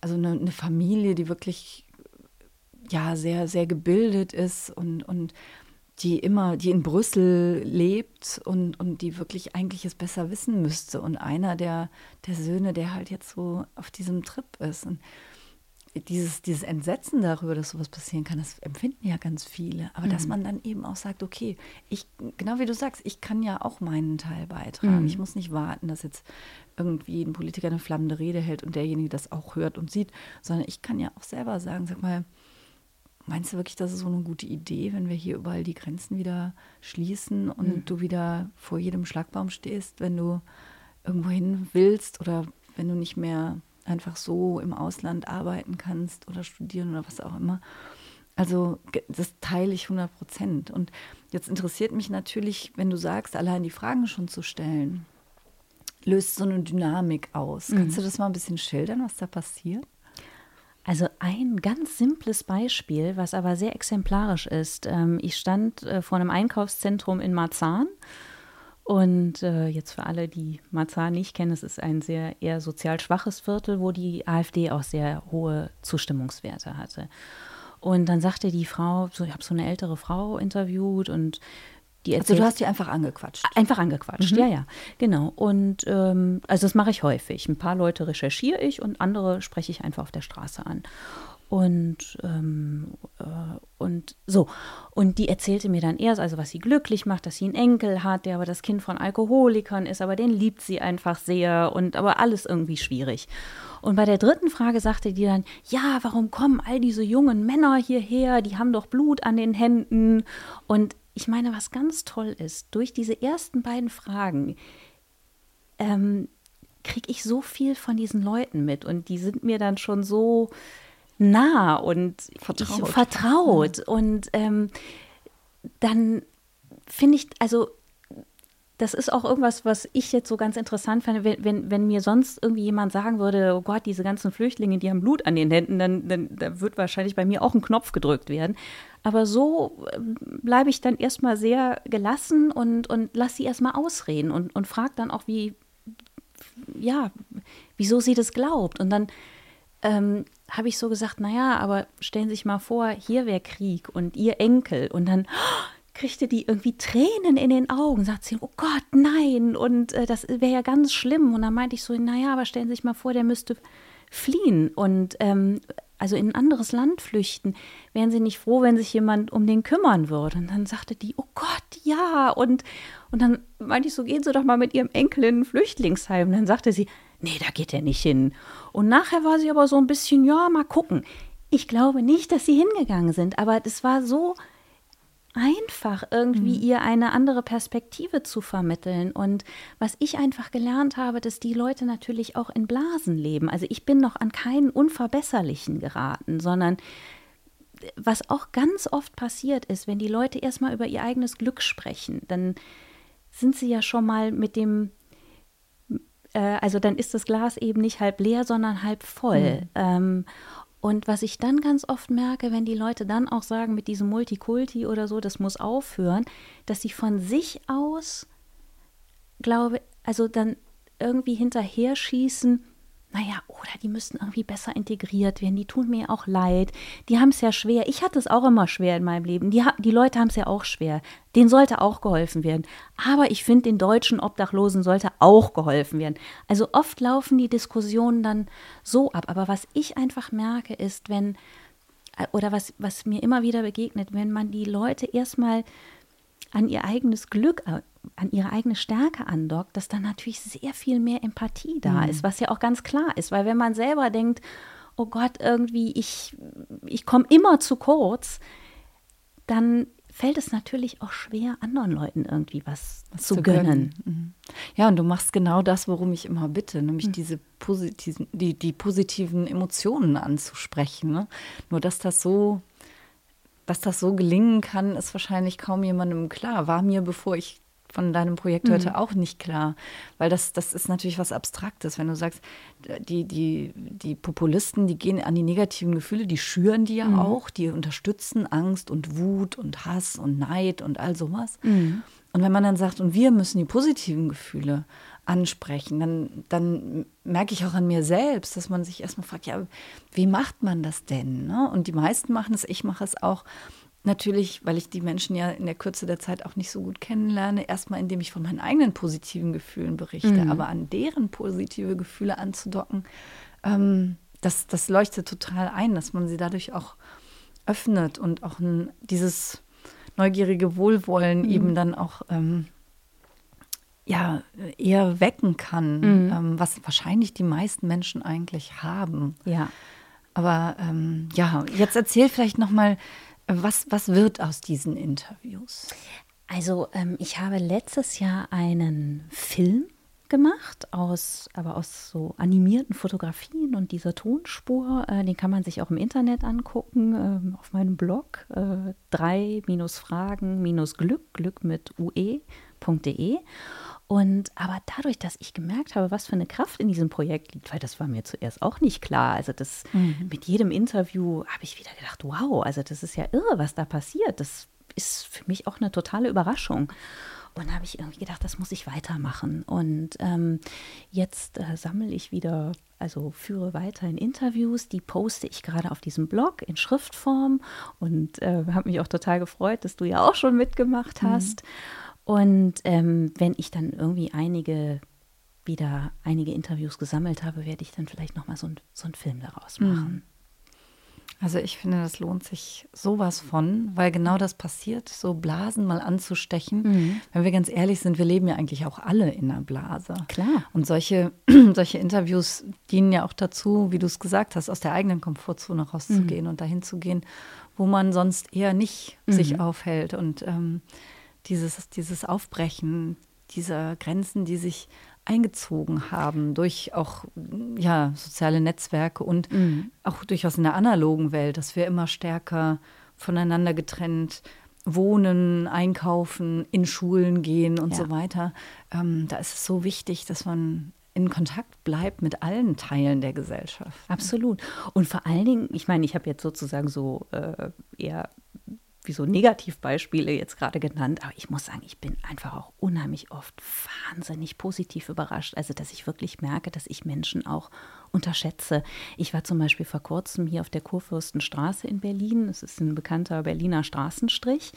also eine, eine Familie, die wirklich ja sehr, sehr gebildet ist und, und die immer, die in Brüssel lebt und, und die wirklich eigentlich es besser wissen müsste. Und einer der, der Söhne, der halt jetzt so auf diesem Trip ist. Und dieses, dieses Entsetzen darüber, dass sowas passieren kann, das empfinden ja ganz viele. Aber mhm. dass man dann eben auch sagt, okay, ich, genau wie du sagst, ich kann ja auch meinen Teil beitragen. Mhm. Ich muss nicht warten, dass jetzt irgendwie ein Politiker eine flammende Rede hält und derjenige das auch hört und sieht, sondern ich kann ja auch selber sagen, sag mal, Meinst du wirklich, das ist so eine gute Idee, wenn wir hier überall die Grenzen wieder schließen und mhm. du wieder vor jedem Schlagbaum stehst, wenn du irgendwo hin willst oder wenn du nicht mehr einfach so im Ausland arbeiten kannst oder studieren oder was auch immer? Also das teile ich 100 Prozent. Und jetzt interessiert mich natürlich, wenn du sagst, allein die Fragen schon zu stellen, löst so eine Dynamik aus. Mhm. Kannst du das mal ein bisschen schildern, was da passiert? Also ein ganz simples Beispiel, was aber sehr exemplarisch ist. Ähm, ich stand äh, vor einem Einkaufszentrum in Marzahn Und äh, jetzt für alle, die Marzahn nicht kennen, es ist ein sehr eher sozial schwaches Viertel, wo die AfD auch sehr hohe Zustimmungswerte hatte. Und dann sagte die Frau, so, ich habe so eine ältere Frau interviewt und die erzählt, Also du hast die einfach angequatscht. Einfach angequatscht, mhm. ja, ja, genau. Und ähm, also das mache ich häufig. Ein paar Leute recherchiere ich und andere spreche ich einfach auf der Straße an. Und, ähm, äh, und so. Und die erzählte mir dann erst, also was sie glücklich macht, dass sie einen Enkel hat, der aber das Kind von Alkoholikern ist, aber den liebt sie einfach sehr und aber alles irgendwie schwierig. Und bei der dritten Frage sagte die dann, ja, warum kommen all diese jungen Männer hierher? Die haben doch Blut an den Händen. Und ich meine, was ganz toll ist, durch diese ersten beiden Fragen ähm, kriege ich so viel von diesen Leuten mit und die sind mir dann schon so nah und vertraut. Ich, vertraut. Und ähm, dann finde ich, also das ist auch irgendwas, was ich jetzt so ganz interessant fand, wenn, wenn, wenn, mir sonst irgendwie jemand sagen würde, oh Gott, diese ganzen Flüchtlinge, die haben Blut an den Händen, dann, dann da wird wahrscheinlich bei mir auch ein Knopf gedrückt werden. Aber so ähm, bleibe ich dann erstmal sehr gelassen und, und lasse sie erstmal ausreden und, und frage dann auch, wie, ja, wieso sie das glaubt. Und dann ähm, habe ich so gesagt, naja, aber stellen Sie sich mal vor, hier wäre Krieg und Ihr Enkel und dann oh, kriegte die irgendwie Tränen in den Augen, sagt sie, oh Gott, nein und äh, das wäre ja ganz schlimm und dann meinte ich so, naja, aber stellen Sie sich mal vor, der müsste fliehen und ähm, also in ein anderes Land flüchten, wären sie nicht froh, wenn sich jemand um den kümmern würde. Und dann sagte die, oh Gott, ja. Und, und dann meinte ich so, gehen Sie doch mal mit Ihrem Enkel in ein Flüchtlingsheim. Und dann sagte sie, nee, da geht er nicht hin. Und nachher war sie aber so ein bisschen, ja, mal gucken. Ich glaube nicht, dass sie hingegangen sind, aber das war so einfach, irgendwie mhm. ihr eine andere Perspektive zu vermitteln. Und was ich einfach gelernt habe, dass die Leute natürlich auch in Blasen leben. Also ich bin noch an keinen Unverbesserlichen geraten, sondern was auch ganz oft passiert ist, wenn die Leute erstmal über ihr eigenes Glück sprechen, dann sind sie ja schon mal mit dem äh, also dann ist das Glas eben nicht halb leer, sondern halb voll. Mhm. Und was ich dann ganz oft merke, wenn die Leute dann auch sagen, mit diesem Multikulti oder so, das muss aufhören, dass sie von sich aus, glaube, also dann irgendwie hinterher schießen, naja, oder die müssten irgendwie besser integriert werden, die tun mir auch leid, die haben es ja schwer. Ich hatte es auch immer schwer in meinem Leben. Die, die Leute haben es ja auch schwer. Denen sollte auch geholfen werden. Aber ich finde, den deutschen Obdachlosen sollte auch geholfen werden. Also oft laufen die Diskussionen dann so ab. Aber was ich einfach merke, ist, wenn, oder was, was mir immer wieder begegnet, wenn man die Leute erstmal an ihr eigenes Glück an ihre eigene Stärke andockt, dass dann natürlich sehr viel mehr Empathie da mhm. ist, was ja auch ganz klar ist, weil wenn man selber denkt, oh Gott, irgendwie, ich, ich komme immer zu kurz, dann fällt es natürlich auch schwer, anderen Leuten irgendwie was, was zu, zu, gönnen. gönnen. Mhm. Ja, und du machst genau das, worum ich immer bitte, nämlich mhm. diese positiven, die, die positiven Emotionen anzusprechen. Ne? Nur dass das so, dass das so gelingen kann, ist wahrscheinlich kaum jemandem klar. War mir, bevor ich von deinem Projekt heute mhm. auch nicht klar. Weil das, das ist natürlich was Abstraktes. Wenn du sagst, die, die, die Populisten, die gehen an die negativen Gefühle, die schüren die ja mhm. auch, die unterstützen Angst und Wut und Hass und Neid und all sowas. Mhm. Und wenn man dann sagt, und wir müssen die positiven Gefühle ansprechen, dann, dann merke ich auch an mir selbst, dass man sich erstmal fragt, ja, wie macht man das denn? Ne? Und die meisten machen es, ich mache es auch natürlich, weil ich die Menschen ja in der Kürze der Zeit auch nicht so gut kennenlerne, erstmal indem ich von meinen eigenen positiven Gefühlen berichte, mhm. aber an deren positive Gefühle anzudocken, ähm, das, das leuchtet total ein, dass man sie dadurch auch öffnet und auch ein, dieses neugierige Wohlwollen mhm. eben dann auch ähm, ja, eher wecken kann, mhm. ähm, was wahrscheinlich die meisten Menschen eigentlich haben. Ja. Aber ähm, ja, jetzt erzähl vielleicht noch mal, was, was wird aus diesen Interviews? Also ähm, ich habe letztes Jahr einen Film gemacht, aus, aber aus so animierten Fotografien und dieser Tonspur. Äh, den kann man sich auch im Internet angucken, äh, auf meinem Blog äh, 3-Fragen-Glück, Glück mit ue.de. Und aber dadurch, dass ich gemerkt habe, was für eine Kraft in diesem Projekt liegt, weil das war mir zuerst auch nicht klar. Also das mhm. mit jedem Interview habe ich wieder gedacht, wow, also das ist ja irre, was da passiert. Das ist für mich auch eine totale Überraschung. Und habe ich irgendwie gedacht, das muss ich weitermachen. Und ähm, jetzt äh, sammle ich wieder, also führe weiterhin Interviews. Die poste ich gerade auf diesem Blog in Schriftform und äh, habe mich auch total gefreut, dass du ja auch schon mitgemacht mhm. hast. Mhm. Und ähm, wenn ich dann irgendwie einige wieder einige Interviews gesammelt habe, werde ich dann vielleicht nochmal so, ein, so einen Film daraus mhm. machen. Also ich finde, das lohnt sich sowas von, weil genau das passiert, so Blasen mal anzustechen. Mhm. Wenn wir ganz ehrlich sind, wir leben ja eigentlich auch alle in einer Blase. Klar. Und solche, solche Interviews dienen ja auch dazu, wie du es gesagt hast, aus der eigenen Komfortzone rauszugehen mhm. und dahin zu gehen, wo man sonst eher nicht mhm. sich aufhält. Und ähm, dieses, dieses Aufbrechen dieser Grenzen, die sich eingezogen haben durch auch ja, soziale Netzwerke und mhm. auch durchaus in der analogen Welt, dass wir immer stärker voneinander getrennt wohnen, einkaufen, in Schulen gehen und ja. so weiter. Ähm, da ist es so wichtig, dass man in Kontakt bleibt mit allen Teilen der Gesellschaft. Absolut. Und vor allen Dingen, ich meine, ich habe jetzt sozusagen so äh, eher wie so Negativbeispiele jetzt gerade genannt, aber ich muss sagen, ich bin einfach auch unheimlich oft wahnsinnig positiv überrascht. Also, dass ich wirklich merke, dass ich Menschen auch unterschätze. Ich war zum Beispiel vor kurzem hier auf der Kurfürstenstraße in Berlin. Das ist ein bekannter Berliner Straßenstrich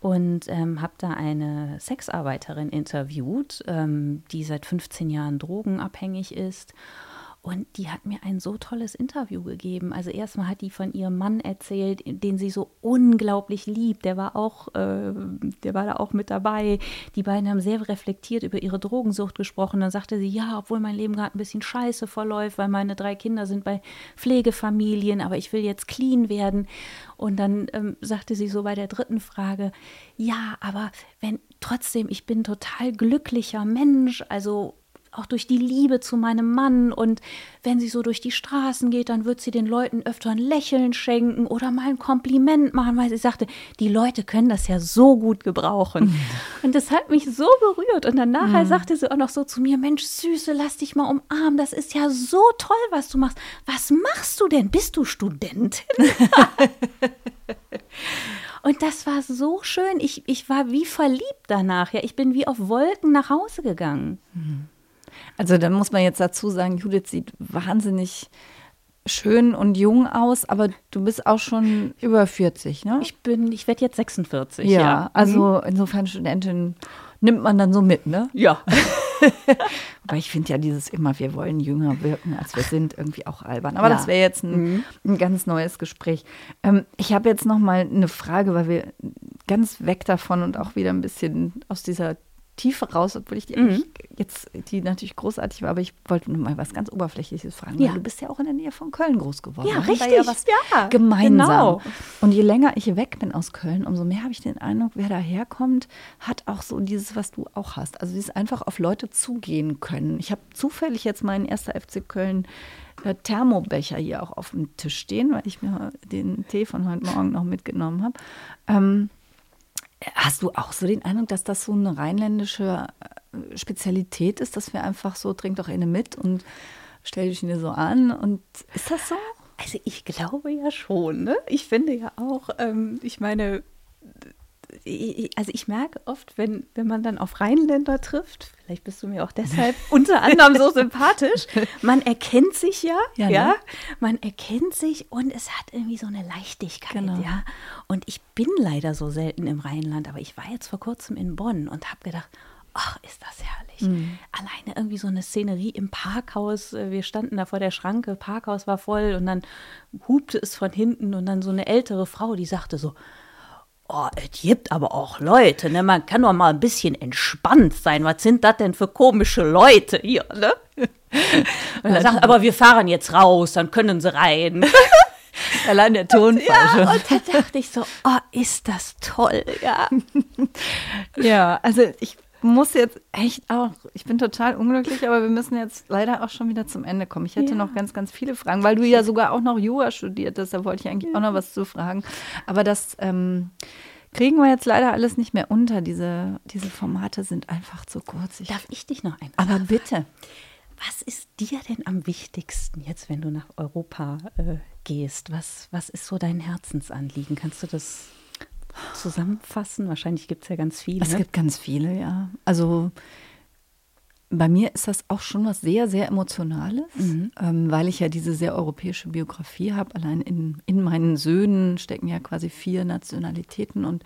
und ähm, habe da eine Sexarbeiterin interviewt, ähm, die seit 15 Jahren drogenabhängig ist und die hat mir ein so tolles Interview gegeben. Also erstmal hat die von ihrem Mann erzählt, den sie so unglaublich liebt. Der war auch, äh, der war da auch mit dabei. Die beiden haben sehr reflektiert über ihre Drogensucht gesprochen. Dann sagte sie, ja, obwohl mein Leben gerade ein bisschen scheiße verläuft, weil meine drei Kinder sind bei Pflegefamilien, aber ich will jetzt clean werden. Und dann ähm, sagte sie so bei der dritten Frage, ja, aber wenn trotzdem, ich bin total glücklicher Mensch, also auch durch die Liebe zu meinem Mann. Und wenn sie so durch die Straßen geht, dann wird sie den Leuten öfter ein Lächeln schenken oder mal ein Kompliment machen, weil sie sagte, die Leute können das ja so gut gebrauchen. und das hat mich so berührt. Und dann nachher mhm. sagte sie auch noch so zu mir, Mensch, Süße, lass dich mal umarmen. Das ist ja so toll, was du machst. Was machst du denn? Bist du Studentin? Und das war so schön. Ich, ich war wie verliebt danach. Ja, ich bin wie auf Wolken nach Hause gegangen. Mhm. Also da muss man jetzt dazu sagen, Judith sieht wahnsinnig schön und jung aus, aber du bist auch schon über 40, ne? Ich bin, ich werde jetzt 46. Ja, ja. also mhm. insofern Studentin nimmt man dann so mit, ne? Ja. Aber ich finde ja dieses immer, wir wollen jünger wirken, als wir sind, irgendwie auch albern. Aber ja. das wäre jetzt ein, mhm. ein, ganz neues Gespräch. Ähm, ich habe jetzt noch mal eine Frage, weil wir ganz weg davon und auch wieder ein bisschen aus dieser Tiefe raus, obwohl ich die mhm. jetzt, die natürlich großartig war, aber ich wollte nur mal was ganz Oberflächliches fragen. Ja. du bist ja auch in der Nähe von Köln groß geworden. Ja, richtig. Ja, ja, gemeinsam. Genau. Und je länger ich weg bin aus Köln, umso mehr habe ich den Eindruck, wer daherkommt, hat auch so dieses, was du auch hast. Also dieses einfach auf Leute zugehen können. Ich habe zufällig jetzt meinen erster FC Köln äh, Thermobecher hier auch auf dem Tisch stehen, weil ich mir den Tee von heute Morgen noch mitgenommen habe. Ähm, Hast du auch so den Eindruck, dass das so eine rheinländische äh, Spezialität ist, dass wir einfach so, trink doch eine mit und stell dich mir so an? Und ist das so? Also ich glaube ja schon. Ne? Ich finde ja auch, ähm, ich meine, also ich merke oft, wenn, wenn man dann auf Rheinländer trifft, vielleicht bist du mir auch deshalb unter anderem so sympathisch, man erkennt sich ja, ja, ja, ne? man erkennt sich und es hat irgendwie so eine Leichtigkeit, genau. ja. Und ich bin leider so selten im Rheinland, aber ich war jetzt vor kurzem in Bonn und habe gedacht, ach, ist das herrlich. Mhm. Alleine irgendwie so eine Szenerie im Parkhaus. Äh, wir standen da vor der Schranke, Parkhaus war voll und dann hupte es von hinten und dann so eine ältere Frau, die sagte so, Oh, es gibt aber auch Leute, ne? Man kann doch mal ein bisschen entspannt sein. Was sind das denn für komische Leute hier, ne? Und er sagt, aber wir fahren jetzt raus, dann können sie rein. Allein der Tonfall ja, Und da dachte ich so, oh, ist das toll, ja. ja, also ich muss jetzt echt auch, ich bin total unglücklich, aber wir müssen jetzt leider auch schon wieder zum Ende kommen. Ich hätte ja. noch ganz, ganz viele Fragen, weil du ja sogar auch noch Jura studiert hast, da wollte ich eigentlich ja. auch noch was zu fragen. Aber das ähm, kriegen wir jetzt leider alles nicht mehr unter. Diese, diese Formate sind einfach zu kurz. Ich, Darf ich dich noch ein? Aber bitte. Was ist dir denn am wichtigsten jetzt, wenn du nach Europa äh, gehst? Was, was ist so dein Herzensanliegen? Kannst du das zusammenfassen? Wahrscheinlich gibt es ja ganz viele. Es gibt ganz viele, ja. Also bei mir ist das auch schon was sehr, sehr Emotionales, mhm. ähm, weil ich ja diese sehr europäische Biografie habe. Allein in, in meinen Söhnen stecken ja quasi vier Nationalitäten und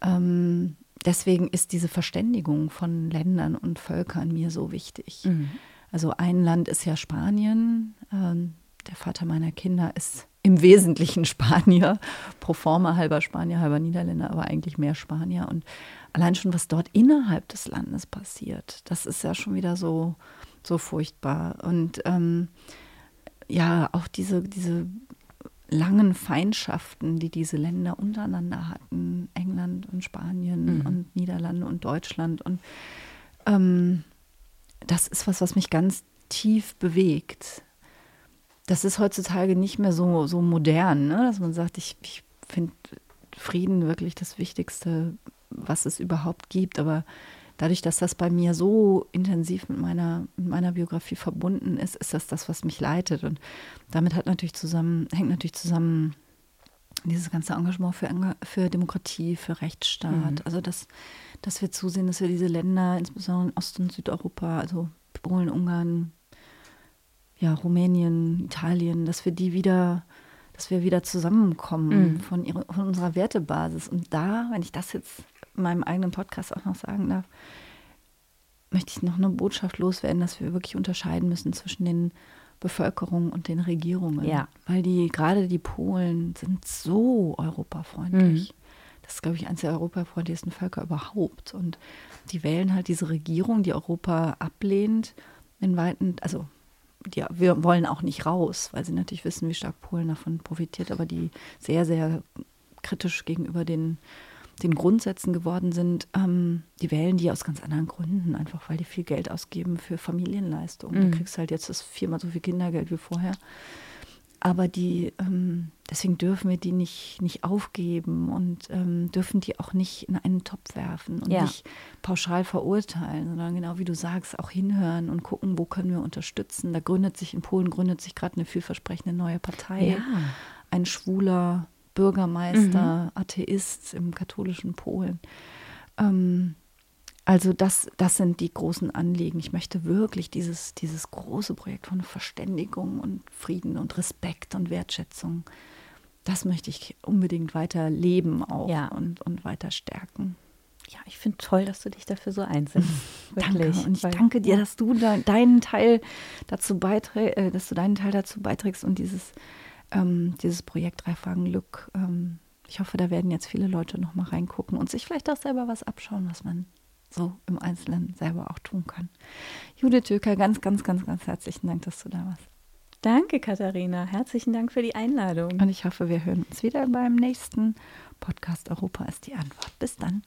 ähm, deswegen ist diese Verständigung von Ländern und Völkern mir so wichtig. Mhm. Also ein Land ist ja Spanien. Ähm, der Vater meiner Kinder ist im Wesentlichen Spanier, pro forma halber Spanier, halber Niederländer, aber eigentlich mehr Spanier. Und allein schon, was dort innerhalb des Landes passiert, das ist ja schon wieder so, so furchtbar. Und ähm, ja, auch diese, diese langen Feindschaften, die diese Länder untereinander hatten, England und Spanien mhm. und Niederlande und Deutschland. Und ähm, das ist was, was mich ganz tief bewegt. Das ist heutzutage nicht mehr so, so modern, ne? dass man sagt, ich, ich finde Frieden wirklich das Wichtigste was es überhaupt gibt. Aber dadurch, dass das bei mir so intensiv mit meiner, mit meiner Biografie verbunden ist, ist das das, was mich leitet. Und damit hat natürlich zusammen, hängt natürlich zusammen dieses ganze Engagement für, für Demokratie, für Rechtsstaat. Mhm. Also, dass, dass wir zusehen, dass wir diese Länder, insbesondere in Ost- und Südeuropa, also Polen, Ungarn, ja, Rumänien, Italien, dass wir die wieder dass wir wieder zusammenkommen mhm. von, ihre, von, unserer Wertebasis. Und da, wenn ich das jetzt in meinem eigenen Podcast auch noch sagen darf, möchte ich noch eine Botschaft loswerden, dass wir wirklich unterscheiden müssen zwischen den Bevölkerungen und den Regierungen. Ja. Weil die, gerade die Polen sind so europafreundlich. Mhm. Das ist, glaube ich, eines der europafreundlichsten Völker überhaupt. Und die wählen halt diese Regierung, die Europa ablehnt, in weiten, also die, wir wollen auch nicht raus, weil sie natürlich wissen, wie stark Polen davon profitiert, aber die sehr, sehr kritisch gegenüber den den Grundsätzen geworden sind, ähm, die wählen die aus ganz anderen Gründen, einfach weil die viel Geld ausgeben für Familienleistungen. Mhm. Du kriegst halt jetzt das viermal so viel Kindergeld wie vorher. Aber die, ähm, deswegen dürfen wir die nicht, nicht aufgeben und ähm, dürfen die auch nicht in einen Topf werfen und ja. nicht pauschal verurteilen, sondern genau wie du sagst, auch hinhören und gucken, wo können wir unterstützen. Da gründet sich in Polen gründet sich gerade eine vielversprechende neue Partei. Ja. Ein schwuler Bürgermeister, mhm. Atheist im katholischen Polen. Ähm, also das, das sind die großen Anliegen. Ich möchte wirklich dieses, dieses große Projekt von Verständigung und Frieden und Respekt und Wertschätzung, das möchte ich unbedingt weiter leben auch ja. und, und weiter stärken. Ja, ich finde toll, dass du dich dafür so einsetzt. danke. Und ich Weil, danke dir, dass du da, deinen Teil dazu beiträgst, äh, dass du deinen Teil dazu beiträgst und dieses ähm, dieses Projekt Drei Fragen Glück. Ähm, ich hoffe, da werden jetzt viele Leute noch mal reingucken und sich vielleicht auch selber was abschauen, was man so im Einzelnen selber auch tun kann. Judith Döker, ganz, ganz, ganz, ganz herzlichen Dank, dass du da warst. Danke, Katharina. Herzlichen Dank für die Einladung. Und ich hoffe, wir hören uns wieder beim nächsten Podcast Europa ist die Antwort. Bis dann.